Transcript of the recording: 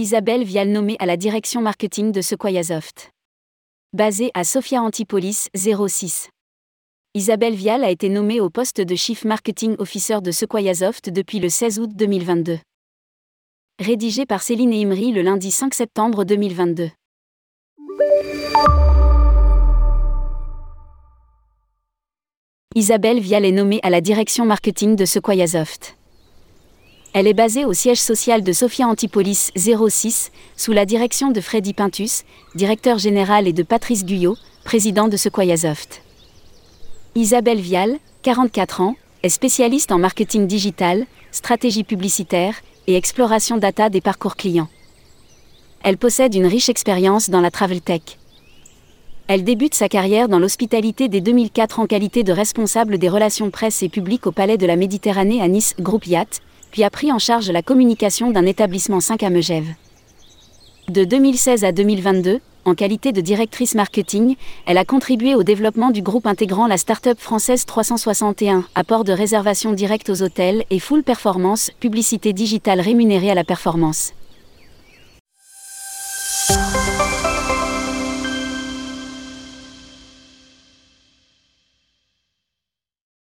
Isabelle Vial nommée à la direction marketing de Sequoiasoft. Basée à Sofia Antipolis 06. Isabelle Vial a été nommée au poste de Chief Marketing Officer de Sequoiasoft depuis le 16 août 2022. Rédigé par Céline Imri le lundi 5 septembre 2022. Isabelle Vial est nommée à la direction marketing de Sequoiasoft. Elle est basée au siège social de Sofia Antipolis 06, sous la direction de Freddy Pintus, directeur général, et de Patrice Guyot, président de Sequoiasoft. Isabelle Vial, 44 ans, est spécialiste en marketing digital, stratégie publicitaire et exploration data des parcours clients. Elle possède une riche expérience dans la travel tech. Elle débute sa carrière dans l'hospitalité dès 2004 en qualité de responsable des relations presse et publiques au Palais de la Méditerranée à Nice, Groupe Yacht, puis a pris en charge la communication d'un établissement 5 à Megève. De 2016 à 2022, en qualité de directrice marketing, elle a contribué au développement du groupe intégrant la start-up française 361, apport de réservation directe aux hôtels et full performance, publicité digitale rémunérée à la performance.